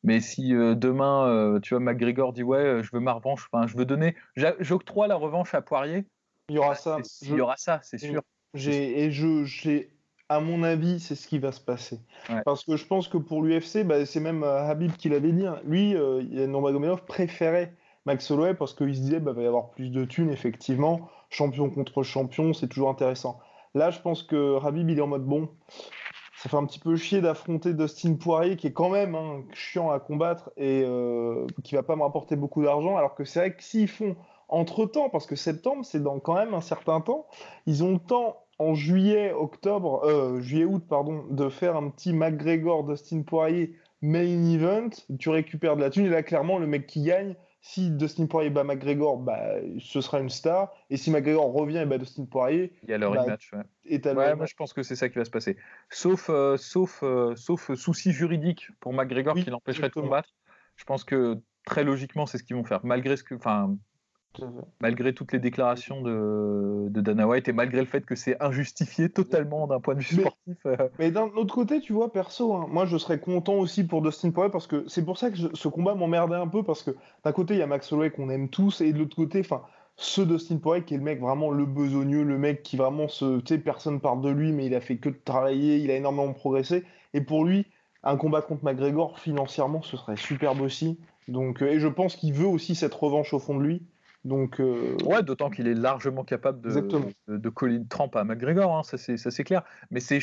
[SPEAKER 2] Mais si euh, demain, tu vois, McGregor dit ouais, je veux ma revanche, enfin, je veux donner, j'octroie la revanche à Poirier.
[SPEAKER 1] Il y aura ça.
[SPEAKER 2] Il y aura ça, c'est sûr.
[SPEAKER 1] Et je, j'ai, à mon avis, c'est ce qui va se passer.
[SPEAKER 2] Ouais.
[SPEAKER 1] Parce que je pense que pour l'UFC, bah, c'est même Habib qui l'avait dit. Hein. Lui, euh, Nurmagomedov préférait Max Holloway parce qu'il se disait bah, va y avoir plus de thunes, effectivement champion contre champion, c'est toujours intéressant. Là, je pense que Rabib, il est en mode bon. Ça fait un petit peu chier d'affronter Dustin Poirier, qui est quand même hein, chiant à combattre et euh, qui va pas me rapporter beaucoup d'argent. Alors que c'est vrai que s'ils font entre temps, parce que septembre, c'est dans quand même un certain temps, ils ont le temps en juillet, octobre, euh, juillet-août, pardon, de faire un petit McGregor Dustin Poirier main event. Tu récupères de la thune et là, clairement, le mec qui gagne, si Dustin Poirier bat McGregor, bah, ce sera une star. Et si McGregor revient et bat Dustin Poirier,
[SPEAKER 2] il y a le bah, rematch. Ouais. Et ouais, moi je pense que c'est ça qui va se passer. Sauf, euh, sauf, euh, sauf souci juridique pour McGregor oui, qui l'empêcherait de combattre. Je pense que très logiquement, c'est ce qu'ils vont faire. Malgré ce que, enfin, malgré toutes les déclarations de, de, Dana White et malgré le fait que c'est injustifié totalement d'un point de vue sportif.
[SPEAKER 1] Mais, euh... mais d'un autre côté, tu vois, perso, hein, moi je serais content aussi pour Dustin Poirier parce que c'est pour ça que je, ce combat m'emmerdait un peu parce que d'un côté il y a Max Holloway qu'on aime tous et de l'autre côté, enfin, ce Dustin Poirier qui est le mec vraiment le besogneux, le mec qui vraiment se, tu sais, personne parle de lui, mais il a fait que de travailler, il a énormément progressé et pour lui, un combat contre McGregor financièrement, ce serait superbe aussi. Donc, euh, et je pense qu'il veut aussi cette revanche au fond de lui. Donc, euh...
[SPEAKER 2] Ouais, d'autant qu'il est largement capable de, de, de, coller une trempe à McGregor, hein, ça c'est clair. Mais c'est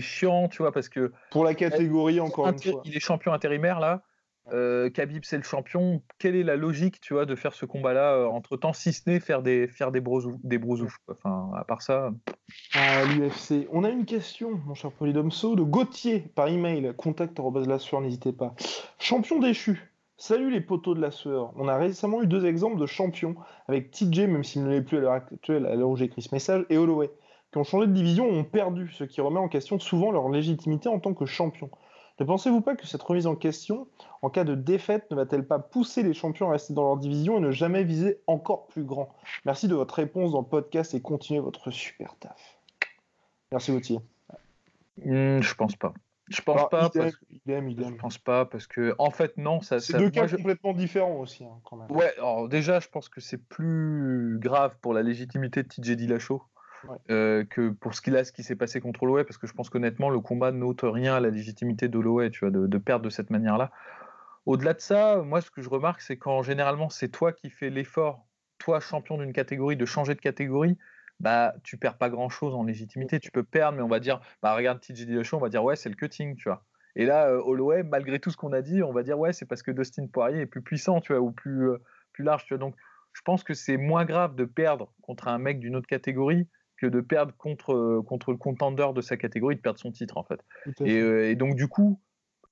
[SPEAKER 2] chiant, tu vois, parce que.
[SPEAKER 1] Pour la catégorie, encore une fois.
[SPEAKER 2] Il est champion intérimaire là. Euh, Khabib c'est le champion. Quelle est la logique, tu vois, de faire ce combat-là euh, entre temps, si ce n'est faire des faire des des Enfin, à part ça.
[SPEAKER 1] À l'UFC, on a une question, mon cher Polydomso, de Gauthier par email. Contact n'hésitez pas. Champion déchu. Salut les poteaux de la sueur. On a récemment eu deux exemples de champions avec TJ, même s'il ne l'est plus à l'heure actuelle, à l'heure où j'écris ce message, et Holloway, qui ont changé de division ont perdu, ce qui remet en question souvent leur légitimité en tant que champion. Ne pensez-vous pas que cette remise en question, en cas de défaite, ne va-t-elle pas pousser les champions à rester dans leur division et ne jamais viser encore plus grand? Merci de votre réponse dans le podcast et continuez votre super taf. Merci Gauthier.
[SPEAKER 2] Mmh, je pense pas. Je pense
[SPEAKER 1] Alors,
[SPEAKER 2] pas.
[SPEAKER 1] idem,
[SPEAKER 2] parce...
[SPEAKER 1] idem, idem.
[SPEAKER 2] Je pense pas parce que en fait non, ça.
[SPEAKER 1] C'est
[SPEAKER 2] ça...
[SPEAKER 1] deux cas
[SPEAKER 2] moi, je...
[SPEAKER 1] complètement différents aussi, hein, quand même.
[SPEAKER 2] Ouais. Alors déjà, je pense que c'est plus grave pour la légitimité de TJ Dillashaw
[SPEAKER 1] ouais.
[SPEAKER 2] euh, que pour ce qu'il a, ce qui s'est passé contre Holloway, parce que je pense qu'honnêtement, le combat n'ôte rien à la légitimité d'Holloway, tu vois, de, de, perdre de cette manière-là. Au-delà de ça, moi, ce que je remarque, c'est quand généralement c'est toi qui fais l'effort, toi champion d'une catégorie, de changer de catégorie bah, tu perds pas grand chose en légitimité. Tu peux perdre, mais on va dire, bah, regarde TJ Dillashaw, on va dire, ouais, c'est le cutting, tu vois. Et là, euh, Holloway, malgré tout ce qu'on a dit, on va dire, ouais, c'est parce que Dustin Poirier est plus puissant, tu vois, ou plus, euh, plus large, tu vois. Donc, je pense que c'est moins grave de perdre contre un mec d'une autre catégorie que de perdre contre, contre le contender de sa catégorie, de perdre son titre en fait. Et, donc du coup,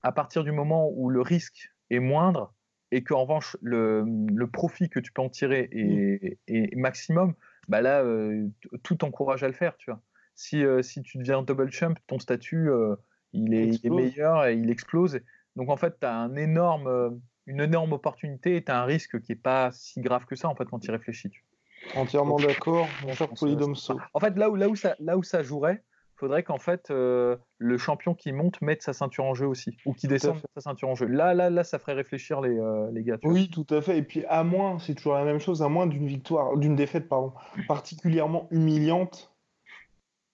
[SPEAKER 2] à partir du moment où le risque est moindre et qu'en revanche le, le, profit que tu peux en tirer est, est maximum, bah là, tout encourage à le faire, tu vois. Si, si tu deviens double champ, ton statut, il, est, il, est, meilleur et il explose. Donc en fait, tu as un énorme, une énorme opportunité et tu as un risque qui n'est pas si grave que ça en fait quand tu y réfléchis. Tu
[SPEAKER 1] Entièrement d'accord, mon cher Polydomso.
[SPEAKER 2] En fait, là où, là où, ça, là où ça jouerait, faudrait qu'en fait le champion qui monte mette sa ceinture en jeu aussi, ou qui descende sa ceinture en jeu. Là, là, là, ça ferait réfléchir les, les gars.
[SPEAKER 1] oui, tout à fait. Et puis à moins, c'est toujours la même chose, à moins d'une victoire, d'une défaite, pardon, particulièrement humiliante,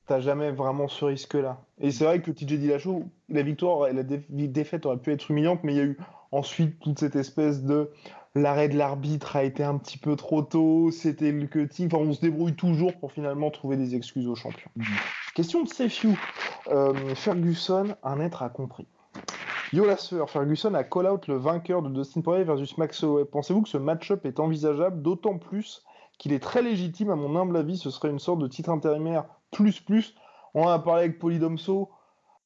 [SPEAKER 1] t'as jamais vraiment ce risque-là. Et c'est vrai que TJ Dillashaw, la victoire et la défaite auraient pu être humiliantes, mais il y a eu ensuite toute cette espèce de l'arrêt de l'arbitre a été un petit peu trop tôt, c'était le cutting. Enfin, on se débrouille toujours pour finalement trouver des excuses aux champions. Mhm. Question de Sefiu. Euh, Ferguson, un être a compris. Yo la sœur, Ferguson a call out le vainqueur de Dustin Poirier versus Max Holloway. Pensez-vous que ce match-up est envisageable, d'autant plus qu'il est très légitime, à mon humble avis, ce serait une sorte de titre intérimaire plus plus. On en a parlé avec Polydomso.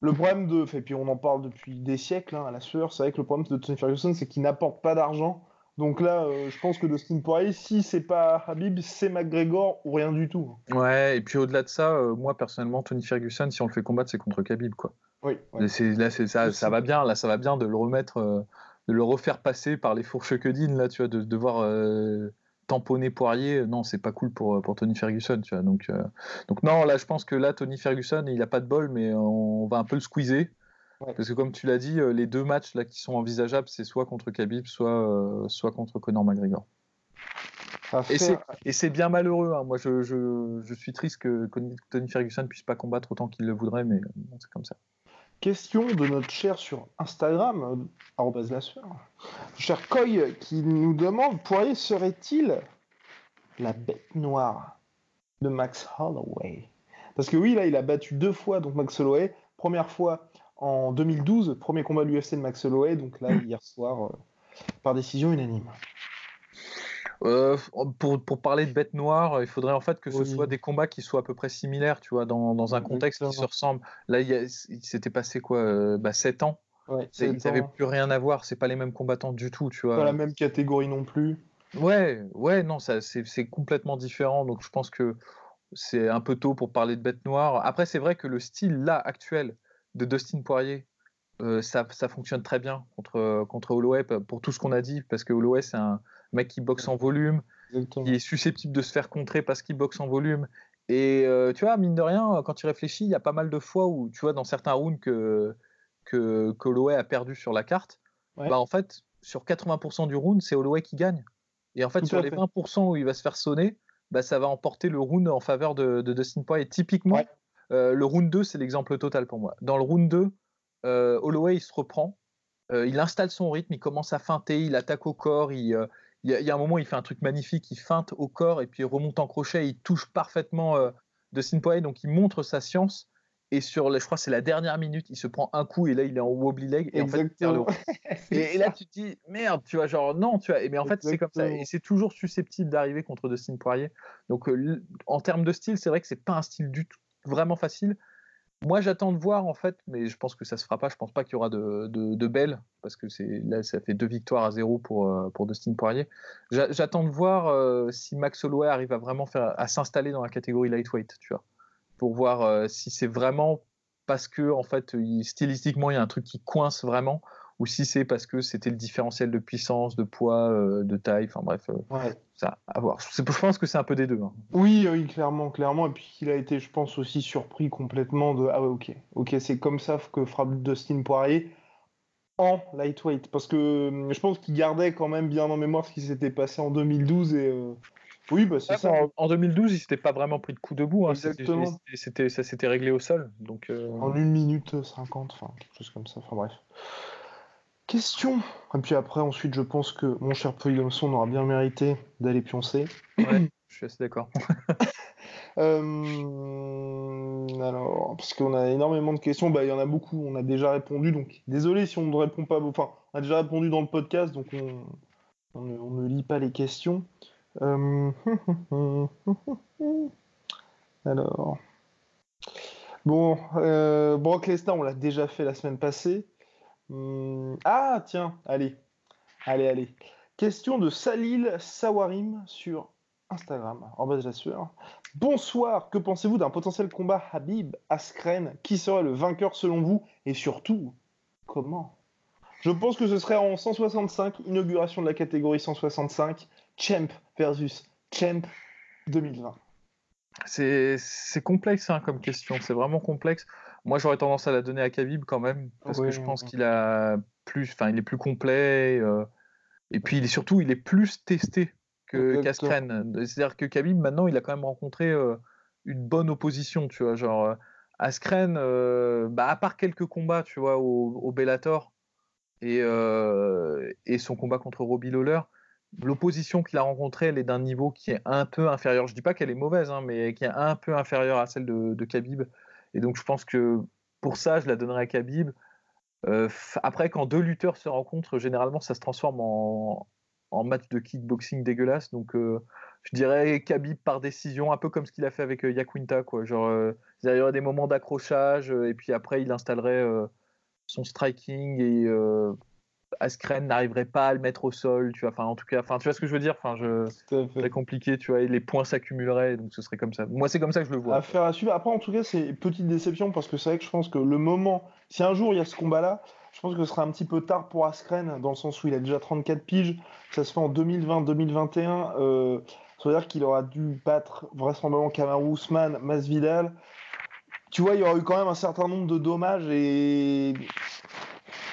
[SPEAKER 1] Le problème de, et puis on en parle depuis des siècles hein, à la sueur, c'est vrai que le problème de Tony Ferguson, c'est qu'il n'apporte pas d'argent. Donc là, euh, je pense que Dustin Poirier, si c'est pas Habib, c'est McGregor ou rien du tout.
[SPEAKER 2] Ouais, et puis au-delà de ça, euh, moi personnellement, Tony Ferguson, si on le fait combattre, c'est contre Khabib, quoi.
[SPEAKER 1] Oui.
[SPEAKER 2] Là, ça, ça va bien. Là, ça va bien de le remettre, euh, de le refaire passer par les fourches que là, tu vois, de devoir tamponner Poirier, non, c'est pas cool pour, pour Tony Ferguson, tu vois. Donc, euh, donc non, là, je pense que là, Tony Ferguson, il a pas de bol, mais on va un peu le squeezer. Parce que comme tu l'as dit, euh, les deux matchs là qui sont envisageables, c'est soit contre Khabib, soit, euh, soit contre Conor McGregor. Et c'est bien malheureux. Hein. Moi, je, je, je, suis triste que Tony Ferguson puisse pas combattre autant qu'il le voudrait, mais c'est comme ça.
[SPEAKER 1] Question de notre cher sur Instagram, euh, cher Coy, qui nous demande Poirier serait-il la bête noire de Max Holloway? Parce que oui, là, il a battu deux fois donc Max Holloway. Première fois en 2012, premier combat de l'UFC de Max Holloway, donc là, hier soir, euh, par décision unanime.
[SPEAKER 2] Euh, pour, pour, parler de bête noire, il faudrait en fait que ce soit des combats qui soient à peu près similaires, tu vois, dans, dans un contexte qui se ressemble. Là, il, s'était passé quoi euh, bah, 7 ans. Ouais, ils n'avaient plus rien à voir, c'est pas les mêmes combattants du tout, tu vois.
[SPEAKER 1] Pas la même catégorie non plus.
[SPEAKER 2] Ouais, ouais, non, c'est, complètement différent. Donc je pense que c'est un peu tôt pour parler de bête noire. Après, c'est vrai que le style là actuel de Dustin Poirier, euh, ça, ça, fonctionne très bien contre, contre Holloway pour tout ce qu'on a dit, parce que Holloway, c'est un, mec qui boxe en volume, qui est susceptible de se faire contrer parce qu'il boxe en volume. Et euh, tu vois, mine de rien, quand tu réfléchis, il y a pas mal de fois où, tu vois, dans certains rounds que, que, Holloway a perdu sur la carte, bah en fait, sur 80% du round, c'est Holloway qui gagne. Et en fait, sur les 20% où il va se faire sonner, bah, ça va emporter le round en faveur de, de Dustin Poirier. Typiquement, euh, le round 2, c'est l'exemple total pour moi. Dans le round 2, euh, Holloway, il se reprend, il installe son rythme, il commence à feinter, il attaque au corps, il, il y, a un moment, il fait un truc magnifique, il feinte au corps et puis il remonte en crochet, il touche parfaitement euh, de Sinpoe, donc il montre sa science. Et sur, je crois, c'est la dernière minute, il se prend un coup et là, il est en wobbly leg et en fait, le... et, là, tu te dis merde, tu vois, genre non, tu vois. Mais en fait, c'est comme ça et c'est toujours susceptible d'arriver contre Dustin Poirier. Donc, euh, en termes de style, c'est vrai que c'est pas un style du tout vraiment facile. Moi, j'attends de voir en fait, mais je pense que ça se fera pas. Je pense pas qu'il y aura de, de, belles parce que c'est là, ça fait deux victoires à zéro pour, euh, pour Dustin Poirier. J'attends de voir euh, si Max Holloway arrive à vraiment faire à s'installer dans la catégorie lightweight, tu vois, pour voir euh, si c'est vraiment parce que en fait, stylistiquement, il y a un truc qui coince vraiment ou si c'est parce que c'était le différentiel de puissance, de poids, euh, de taille, enfin bref, euh, ça à voir. Je pense que c'est un peu des deux. Hein.
[SPEAKER 1] Oui, oui, clairement, clairement. Et puis il a été, je pense, aussi surpris complètement de ah ouais, ok, ok, c'est comme ça que fera Dustin Poirier en lightweight, parce que hum, je pense qu'il gardait quand même bien en mémoire ce qui s'était passé en 2012 et euh, oui, bah c'est ça.
[SPEAKER 2] En, 2012, il s'était pas vraiment pris de coup debout. Hein. Exactement. C'était, ça s'était réglé au sol. Donc,
[SPEAKER 1] En une minute 50, enfin, quelque chose comme ça. Enfin bref. Question. Et puis après, ensuite, je pense que mon cher Polydomson aura bien mérité d'aller pioncer.
[SPEAKER 2] Ouais, je suis assez d'accord.
[SPEAKER 1] Euh, alors, parce qu'on a énormément de questions, bah, il y en a beaucoup, on a déjà répondu, donc désolé si on ne répond pas, enfin, on a déjà répondu dans le podcast, donc on, ne, lit pas les questions. Euh, Alors. Bon, euh, Brock Lesnar, on l'a déjà fait la semaine passée. Hum, Ah, tiens, allez. Allez, allez. Question de Salil Sawarim sur Instagram. En bas de la sueur. Bonsoir, que pensez-vous d'un potentiel combat Habib-Askren Qui serait le vainqueur selon vous Et surtout, comment? Je pense que ce serait en 165, inauguration de la catégorie 165, Champ versus Champ 2020.
[SPEAKER 2] C'est c'est complexe hein, comme question, c'est vraiment complexe. Moi, j'aurais tendance à la donner à Khabib quand même, parce que je pense qu'il a plus, enfin, il est plus complet, euh, et puis il est surtout, il est plus testé que. C'est-à-dire que Khabib, maintenant, il a quand même rencontré euh, une bonne opposition, tu vois, genre euh, Askren, euh, bah, à part quelques combats, tu vois, au, au Bellator et, et son combat contre Robbie Lawler, l'opposition qu'il a rencontrée, elle est d'un niveau qui est un peu inférieur. Je dis pas qu'elle est mauvaise, hein, mais qui est un peu inférieure à celle de, de Khabib. Et donc, je pense que pour ça, je la donnerais à Khabib. Euh, après, quand deux lutteurs se rencontrent, généralement, ça se transforme en, en match de kickboxing dégueulasse. Donc, euh, je dirais Khabib par décision, un peu comme ce qu'il a fait avec euh, Yaquinta. Quoi. Genre, euh, il y aurait des moments d'accrochage, et puis après, il installerait son striking, et Askren n'arriverait pas à le mettre au sol. Tu vois, enfin, en tout cas, enfin, tu vois ce que je veux dire enfin, je... C'est compliqué, tu vois, et les points s'accumuleraient, donc ce serait comme ça. Moi, c'est comme ça que je le vois.
[SPEAKER 1] À suivre. Après, en tout cas, c'est petite déception parce que c'est vrai que je pense que le moment, si un jour il y a ce combat-là, je pense que ce sera un petit peu tard pour Askren, dans le sens où il a déjà 34 piges. Ça se fait en 2020-2021. Euh, ça veut dire qu'il aura dû battre vraisemblablement Kamaru Usman, Masvidal. Tu vois, il y aura eu quand même un certain nombre de dommages et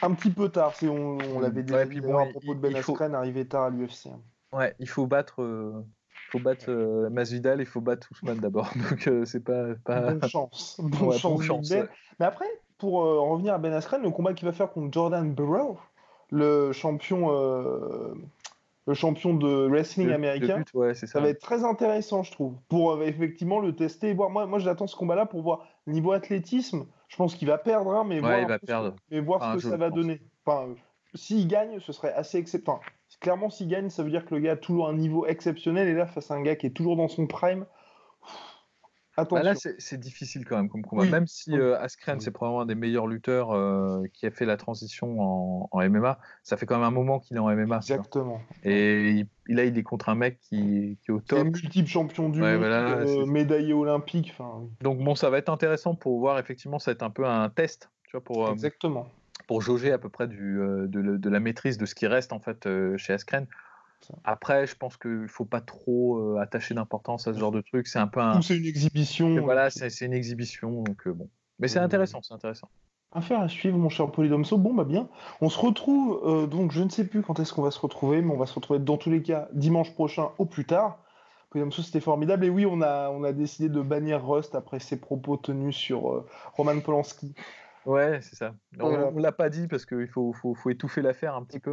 [SPEAKER 1] un petit peu tard. C'est, on on l'avait
[SPEAKER 2] Ouais,
[SPEAKER 1] dit
[SPEAKER 2] bon,
[SPEAKER 1] à
[SPEAKER 2] il-
[SPEAKER 1] propos de Ben
[SPEAKER 2] il faut-
[SPEAKER 1] Askren, arrivé tard à l'UFC.
[SPEAKER 2] Ouais, il faut battre, euh, faut battre euh, Masvidal, il faut battre Ousmane d'abord. Donc euh, c'est pas, pas...
[SPEAKER 1] Bonne chance. Bonne
[SPEAKER 2] Ouais,
[SPEAKER 1] chance,
[SPEAKER 2] bonne
[SPEAKER 1] Big
[SPEAKER 2] chance, ouais.
[SPEAKER 1] Mais après, pour euh, en revenir à Ben Askren, le combat qu'il va faire contre Jordan Burroughs, le champion, euh, le champion de wrestling américain,
[SPEAKER 2] but, ouais,
[SPEAKER 1] ça
[SPEAKER 2] ça.
[SPEAKER 1] va être très intéressant, je trouve, pour effectivement le tester et voir. Moi, moi j'attends ce combat-là pour voir niveau athlétisme. Je pense qu'il va perdre, hein, mais
[SPEAKER 2] Ouais,
[SPEAKER 1] voir,
[SPEAKER 2] il va
[SPEAKER 1] ce-
[SPEAKER 2] perdre.
[SPEAKER 1] mais voir
[SPEAKER 2] Enfin,
[SPEAKER 1] ce
[SPEAKER 2] je
[SPEAKER 1] que ça va
[SPEAKER 2] pense.
[SPEAKER 1] donner. Enfin, euh, s'il gagne, ce serait assez exceptionnel. clairement, s'il gagne, ça veut dire que le gars a toujours un niveau exceptionnel. Et là, face à un gars qui est toujours dans son prime,
[SPEAKER 2] Bah là, c'est difficile quand même comme combat.
[SPEAKER 1] Oui.
[SPEAKER 2] Même si euh, Askren,
[SPEAKER 1] Oui.
[SPEAKER 2] c'est probablement un des meilleurs lutteurs euh, qui a fait la transition en, en MMA, ça fait quand même un moment qu'il est en MMA.
[SPEAKER 1] Exactement.
[SPEAKER 2] Et il- là, il est contre un mec qui, qui est au
[SPEAKER 1] Qui est
[SPEAKER 2] top.
[SPEAKER 1] multiple champion du
[SPEAKER 2] Ouais,
[SPEAKER 1] monde,
[SPEAKER 2] voilà,
[SPEAKER 1] euh, médaillé olympique.
[SPEAKER 2] Donc bon, ça va être intéressant pour voir, effectivement, ça va être un peu un test, tu vois, pour, euh,
[SPEAKER 1] exactement.
[SPEAKER 2] pour jauger à peu près du, de, la maîtrise de ce qui reste en fait chez Askren. Après, je pense qu'il faut pas trop euh, attacher d'importance à ce genre de truc. C'est un peu un.
[SPEAKER 1] Ou c'est une exhibition.
[SPEAKER 2] que Voilà, c'est c'est une exhibition, donc euh, bon. Mais c'est
[SPEAKER 1] Euh,
[SPEAKER 2] intéressant, c'est intéressant.
[SPEAKER 1] Affaire à suivre, mon cher Polydomso. Bon, bah bien. On se retrouve, euh, donc je ne sais plus quand est-ce qu'on va se retrouver, mais on va se retrouver dans tous les cas dimanche prochain au plus tard. Polydomso, c'était formidable. Et oui, on a, on a décidé de bannir Rust après ses propos tenus sur euh, Roman Polanski.
[SPEAKER 2] Ouais, c'est ça. On, on l'a pas dit parce qu'il faut, faut, faut étouffer l'affaire un petit peu.